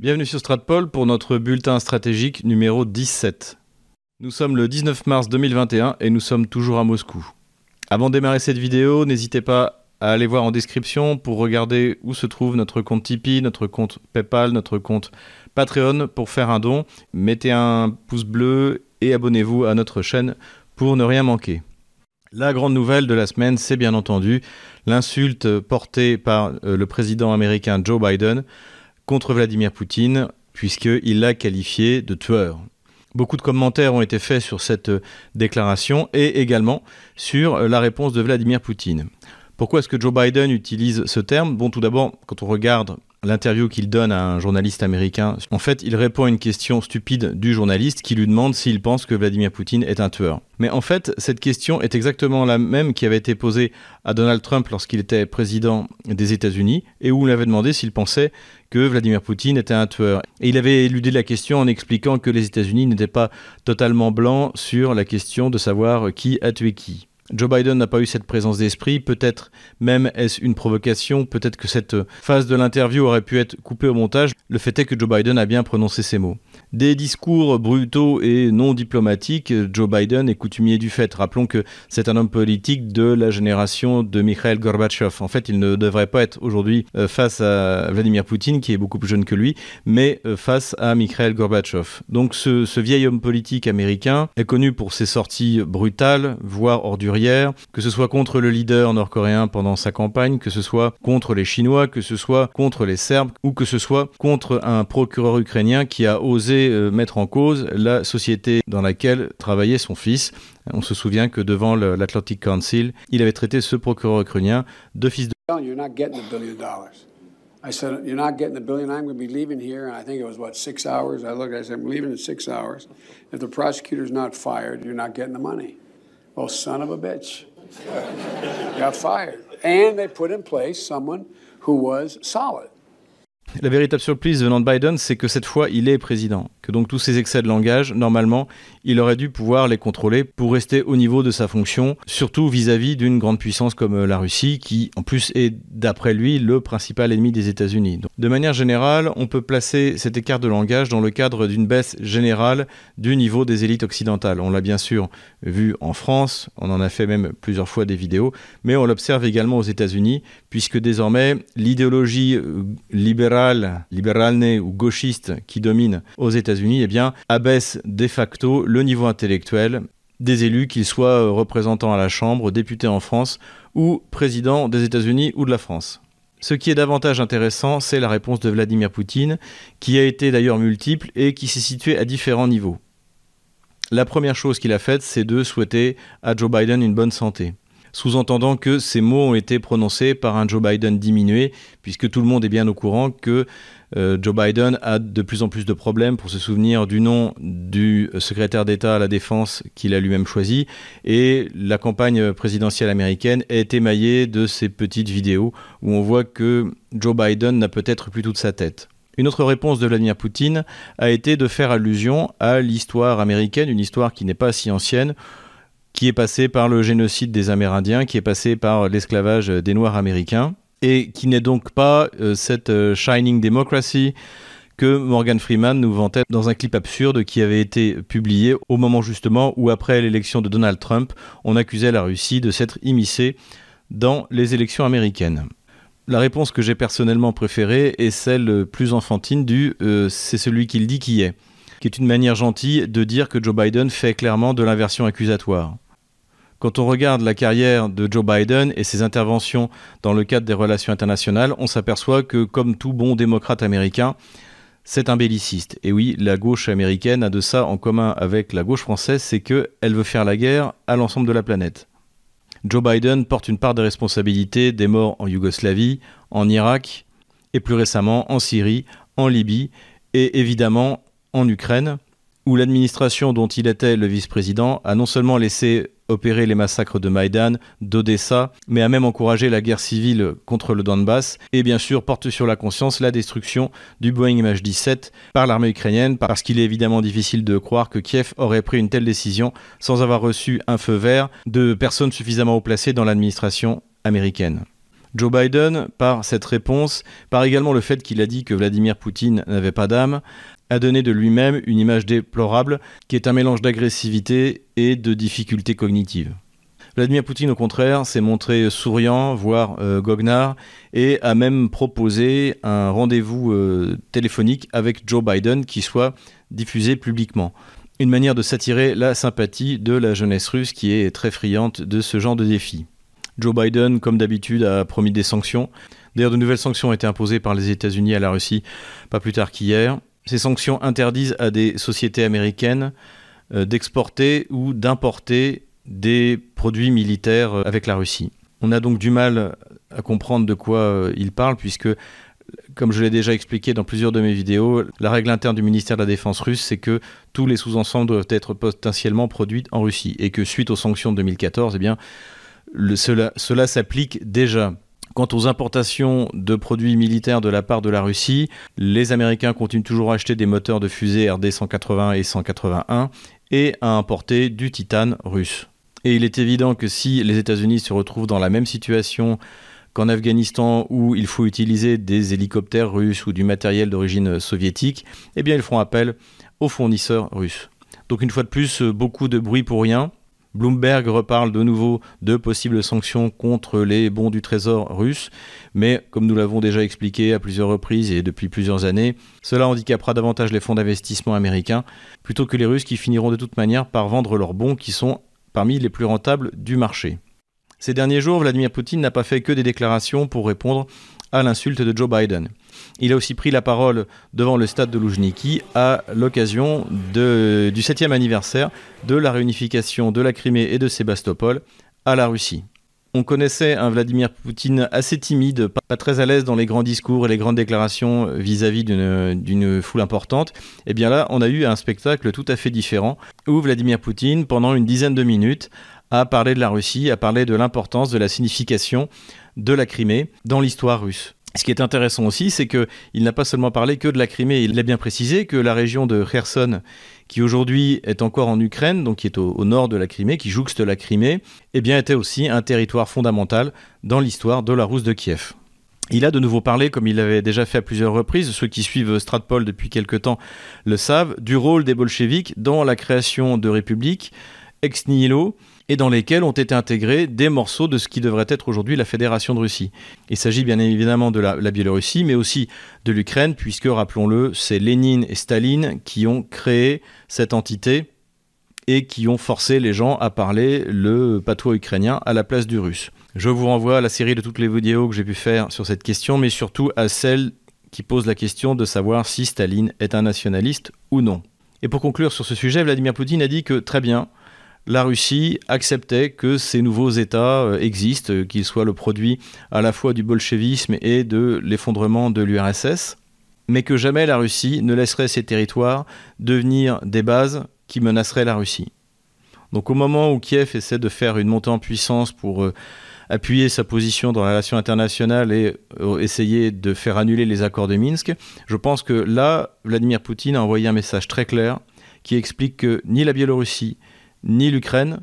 Bienvenue sur Stratpol pour notre bulletin stratégique numéro 17. Nous sommes le 19 mars 2021 et nous sommes toujours à Moscou. Avant de démarrer cette vidéo, n'hésitez pas à aller voir en description pour regarder où se trouve notre compte Tipeee, notre compte PayPal, notre compte Patreon pour faire un don. Mettez un pouce bleu et abonnez-vous à notre chaîne pour ne rien manquer. La grande nouvelle de la semaine, c'est bien entendu l'insulte portée par euh, le président américain Joe Biden contre Vladimir Poutine, puisqu'il l'a qualifié de tueur. Beaucoup de commentaires ont été faits sur cette euh, déclaration et également sur euh, la réponse de Vladimir Poutine. Pourquoi est-ce que Joe Biden utilise ce terme? Bon, tout d'abord, quand on regarde l'interview qu'il donne à un journaliste américain, en fait, il répond à une question stupide du journaliste qui lui demande s'il pense que Vladimir Poutine est un tueur. Mais en fait, cette question est exactement la même qui avait été posée à Donald Trump lorsqu'il était président des États-Unis et où on lui avait demandé s'il pensait que Vladimir Poutine était un tueur. Et il avait éludé la question en expliquant que les États-Unis n'étaient pas totalement blancs sur la question de savoir qui a tué qui. Joe Biden n'a pas eu cette présence d'esprit, peut-être même est-ce une provocation, peut-être que cette phase de l'interview aurait pu être coupée au montage. Le fait est que Joe Biden a bien prononcé ces mots. Des discours brutaux et non diplomatiques, Joe Biden est coutumier du fait. Rappelons que c'est un homme politique de la génération de Mikhail Gorbatchev. En fait, il ne devrait pas être aujourd'hui euh, face à Vladimir Poutine, qui est beaucoup plus jeune que lui, mais euh, face à Mikhail Gorbatchev. Donc ce, vieil homme politique américain est connu pour ses sorties brutales, voire ordurières que ce soit contre le leader nord-coréen pendant sa campagne, que ce soit contre les Chinois, que ce soit contre les Serbes ou que ce soit contre un procureur ukrainien qui a osé euh, mettre en cause la société dans laquelle travaillait son fils. On se souvient que devant l'Atlantic Council, il avait traité ce procureur ukrainien de fils de... I said, You're not getting the billion. I'm going to be leaving here. And I think it was, what, six hours? I looked, I said, I'm leaving in six hours. If the prosecutor's not fired, you're not getting the money. Oh, son of a bitch. Got fired. And they put in place someone who was solid. La véritable surprise venant de Biden, c'est que cette fois, il est président. Donc tous ces excès de langage, normalement, il aurait dû pouvoir les contrôler pour rester au niveau de sa fonction, surtout vis-à-vis d'une grande puissance comme euh, la Russie, qui en plus est, d'après lui, le principal ennemi des États-Unis. De manière générale, on peut placer cet écart de langage dans le cadre d'une baisse générale du niveau des élites occidentales. On l'a bien sûr vu en France, on en a fait même plusieurs fois des vidéos, mais on l'observe également aux États-Unis, puisque désormais l'idéologie euh, libérale libérale, ou gauchiste qui domine aux États-Unis, eh bien, abaisse de facto le niveau intellectuel des élus, qu'ils soient euh, représentants à la Chambre, députés en France ou présidents des États-Unis ou de la France. Ce qui est davantage intéressant, c'est la réponse de Vladimir Poutine, qui a été d'ailleurs multiple et qui s'est située à différents niveaux. La première chose qu'il a faite, c'est de souhaiter à Joe Biden une bonne santé sous-entendant que ces mots ont été prononcés par un Joe Biden diminué, puisque tout le monde est bien au courant que euh, Joe Biden a de plus en plus de problèmes pour se souvenir du nom du secrétaire d'État à la Défense qu'il a lui-même choisi, et la campagne présidentielle américaine est émaillée de ces petites vidéos où on voit que Joe Biden n'a peut-être plus toute sa tête. Une autre réponse de Vladimir Poutine a été de faire allusion à l'histoire américaine, une histoire qui n'est pas si ancienne, qui est passé par le génocide des Amérindiens, qui est passé par l'esclavage des Noirs américains, et qui n'est donc pas euh, cette euh, Shining Democracy que Morgan Freeman nous vantait dans un clip absurde qui avait été publié au moment justement où, après l'élection de Donald Trump, on accusait la Russie de s'être immiscée dans les élections américaines. La réponse que j'ai personnellement préférée est celle plus enfantine du euh, c'est celui qui le dit qui est qui est une manière gentille de dire que Joe Biden fait clairement de l'inversion accusatoire. Quand on regarde la carrière de Joe Biden et ses interventions dans le cadre des relations internationales, on s'aperçoit que, comme tout bon démocrate américain, c'est un belliciste. Et oui, la gauche américaine a de ça en commun avec la gauche française, c'est qu'elle veut faire la guerre à l'ensemble de la planète. Joe Biden porte une part des responsabilités des morts en Yougoslavie, en Irak, et plus récemment en Syrie, en Libye, et évidemment en Ukraine, où l'administration dont il était le vice-président a non seulement laissé opérer les massacres de Maïdan, d'Odessa, mais a même encouragé la guerre civile contre le Donbass, et bien sûr porte sur la conscience la destruction du Boeing MH17 par l'armée ukrainienne, parce qu'il est évidemment difficile de croire que Kiev aurait pris une telle décision sans avoir reçu un feu vert de personnes suffisamment haut placées dans l'administration américaine. Joe Biden, par cette réponse, par également le fait qu'il a dit que Vladimir Poutine n'avait pas d'âme, a donné de lui-même une image déplorable qui est un mélange d'agressivité et de difficultés cognitives. Vladimir Poutine, au contraire, s'est montré souriant, voire euh, goguenard, et a même proposé un rendez-vous euh, téléphonique avec Joe Biden qui soit diffusé publiquement. Une manière de s'attirer la sympathie de la jeunesse russe qui est très friande de ce genre de défi. Joe Biden, comme d'habitude, a promis des sanctions. D'ailleurs, de nouvelles sanctions ont été imposées par les États-Unis à la Russie pas plus tard qu'hier. Ces sanctions interdisent à des sociétés américaines euh, d'exporter ou d'importer des produits militaires euh, avec la Russie. On a donc du mal à comprendre de quoi euh, il parle, puisque, comme je l'ai déjà expliqué dans plusieurs de mes vidéos, la règle interne du ministère de la Défense russe, c'est que tous les sous-ensembles doivent être potentiellement produits en Russie, et que suite aux sanctions de 2014, eh bien, cela, s'applique déjà. Quant aux importations de produits militaires de la part de la Russie, les Américains continuent toujours à acheter des moteurs de fusée RD 180 et 181 et à importer du titane russe. Et il est évident que si les États-Unis se retrouvent dans la même situation qu'en Afghanistan où il faut utiliser des hélicoptères russes ou du matériel d'origine soviétique, eh bien ils feront appel aux fournisseurs russes. Donc une fois de plus, beaucoup de bruit pour rien. Bloomberg reparle de nouveau de possibles sanctions contre les bons du Trésor russes, mais comme nous l'avons déjà expliqué à plusieurs reprises et depuis plusieurs années, cela handicapera davantage les fonds d'investissement américains plutôt que les Russes qui finiront de toute manière par vendre leurs bons qui sont parmi les plus rentables du marché. Ces derniers jours, Vladimir Poutine n'a pas fait que des déclarations pour répondre à l'insulte de Joe Biden. Il a aussi pris la parole devant le stade de Loujniki à l'occasion du 7e anniversaire de la réunification de la Crimée et de Sébastopol à la Russie. On connaissait un Vladimir Poutine assez timide, pas très à l'aise dans les grands discours et les grandes déclarations vis-à-vis d'une foule importante. Et eh bien là, on a eu un spectacle tout à fait différent où Vladimir Poutine, pendant une dizaine de minutes, a parlé de la Russie, a parlé de l'importance de la signification de la Crimée dans l'histoire russe. Ce qui est intéressant aussi, c'est qu'il n'a pas seulement parlé que de la Crimée, il a bien précisé que la région de Kherson, qui aujourd'hui est encore en Ukraine, donc qui est au, nord de la Crimée, qui jouxte la Crimée, eh bien était aussi un territoire fondamental dans l'histoire de la Rousse de Kiev. Il a de nouveau parlé, comme il l'avait déjà fait à plusieurs reprises, ceux qui suivent Stratpol depuis quelque temps le savent, du rôle des bolcheviks dans la création de républiques ex nihilo, et dans lesquels ont été intégrés des morceaux de ce qui devrait être aujourd'hui la Fédération de Russie. Il s'agit bien évidemment de la, Biélorussie, mais aussi de l'Ukraine, puisque, rappelons-le, c'est Lénine et Staline qui ont créé cette entité et qui ont forcé les gens à parler le patois ukrainien à la place du russe. Je vous renvoie à la série de toutes les vidéos que j'ai pu faire sur cette question, mais surtout à celle qui pose la question de savoir si Staline est un nationaliste ou non. Et pour conclure sur ce sujet, Vladimir Poutine a dit que très bien, la Russie acceptait que ces nouveaux États euh, existent, euh, qu'ils soient le produit à la fois du bolchevisme et de l'effondrement de l'URSS, mais que jamais la Russie ne laisserait ces territoires devenir des bases qui menaceraient la Russie. Donc au moment où Kiev essaie de faire une montée en puissance pour euh, appuyer sa position dans la relation internationale et essayer de faire annuler les accords de Minsk, je pense que là, Vladimir Poutine a envoyé un message très clair qui explique que ni la Biélorussie, ni l'Ukraine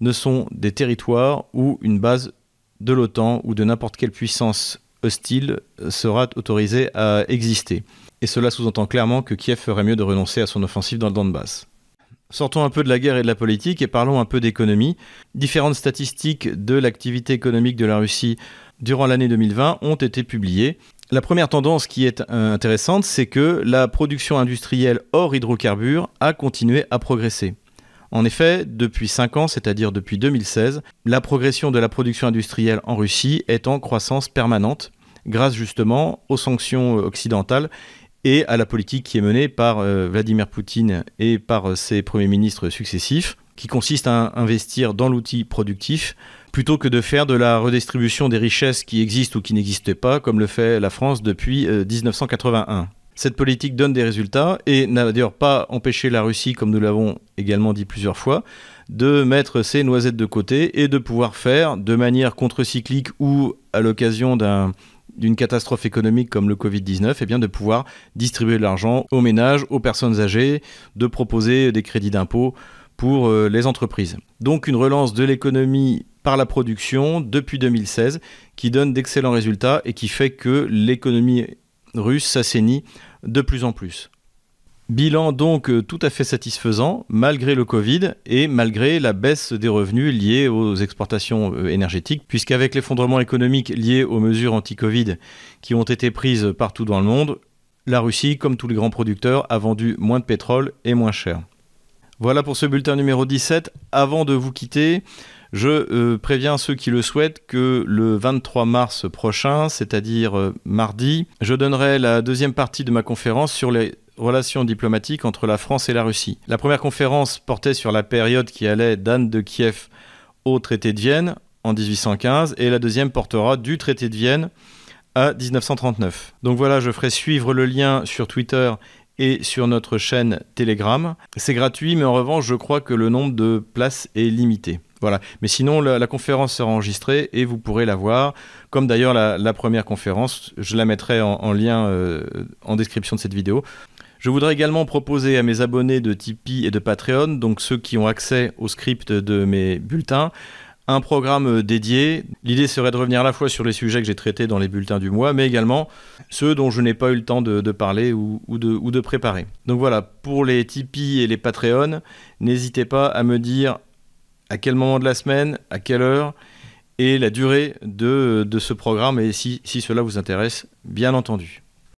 ne sont des territoires où une base de l'OTAN ou de n'importe quelle puissance hostile sera autorisée à exister. Et cela sous-entend clairement que Kiev ferait mieux de renoncer à son offensive dans le Donbass. Sortons un peu de la guerre et de la politique et parlons un peu d'économie. Différentes statistiques de l'activité économique de la Russie durant l'année 2020 ont été publiées. La première tendance qui est euh, intéressante, c'est que la production industrielle hors hydrocarbures a continué à progresser. En effet, depuis 5 ans, c'est-à-dire depuis 2016, la progression de la production industrielle en Russie est en croissance permanente, grâce justement aux sanctions occidentales et à la politique qui est menée par euh, Vladimir Poutine et par euh, ses premiers ministres successifs, qui consiste à investir dans l'outil productif plutôt que de faire de la redistribution des richesses qui existent ou qui n'existent pas, comme le fait la France depuis 1981. Cette politique donne des résultats et n'a d'ailleurs pas empêché la Russie, comme nous l'avons également dit plusieurs fois, de mettre ses noisettes de côté et de pouvoir faire de manière contre-cyclique ou à l'occasion d'une catastrophe économique comme le Covid-19, eh bien de pouvoir distribuer de l'argent aux ménages, aux personnes âgées, de proposer des crédits d'impôt pour euh, les entreprises. Donc une relance de l'économie par la production depuis 2016, qui donne d'excellents résultats et qui fait que l'économie russe s'assainit de plus en plus. Bilan donc euh, tout à fait satisfaisant malgré le Covid et malgré la baisse des revenus liés aux exportations euh, énergétiques, puisqu'avec l'effondrement économique lié aux mesures anti-Covid qui ont été prises partout dans le monde, la Russie, comme tous les grands producteurs, a vendu moins de pétrole et moins cher. Voilà pour ce bulletin numéro 17. Avant de vous quitter, je euh, préviens ceux qui le souhaitent que le 23 mars prochain, c'est-à-dire euh, mardi, je donnerai la deuxième partie de ma conférence sur les relations diplomatiques entre la France et la Russie. La première conférence portait sur la période qui allait d'Anne de Kiev au traité de Vienne en 1815 et la deuxième portera du traité de Vienne à 1939. Donc voilà, je ferai suivre le lien sur Twitter et sur notre chaîne Telegram. C'est gratuit, mais en revanche, je crois que le nombre de places est limité. Voilà. Mais sinon, la, conférence sera enregistrée et vous pourrez la voir. Comme d'ailleurs la, première conférence, je la mettrai en, lien euh, en description de cette vidéo. Je voudrais également proposer à mes abonnés de Tipeee et de Patreon, donc ceux qui ont accès au script de mes bulletins, un programme euh, dédié. L'idée serait de revenir à la fois sur les sujets que j'ai traités dans les bulletins du mois, mais également ceux dont je n'ai pas eu le temps de, parler ou, de, ou, de, préparer. Donc voilà, pour les Tipeee et les Patreon, n'hésitez pas à me dire à quel moment de la semaine, à quelle heure, et la durée de, ce programme, et si cela vous intéresse, bien entendu.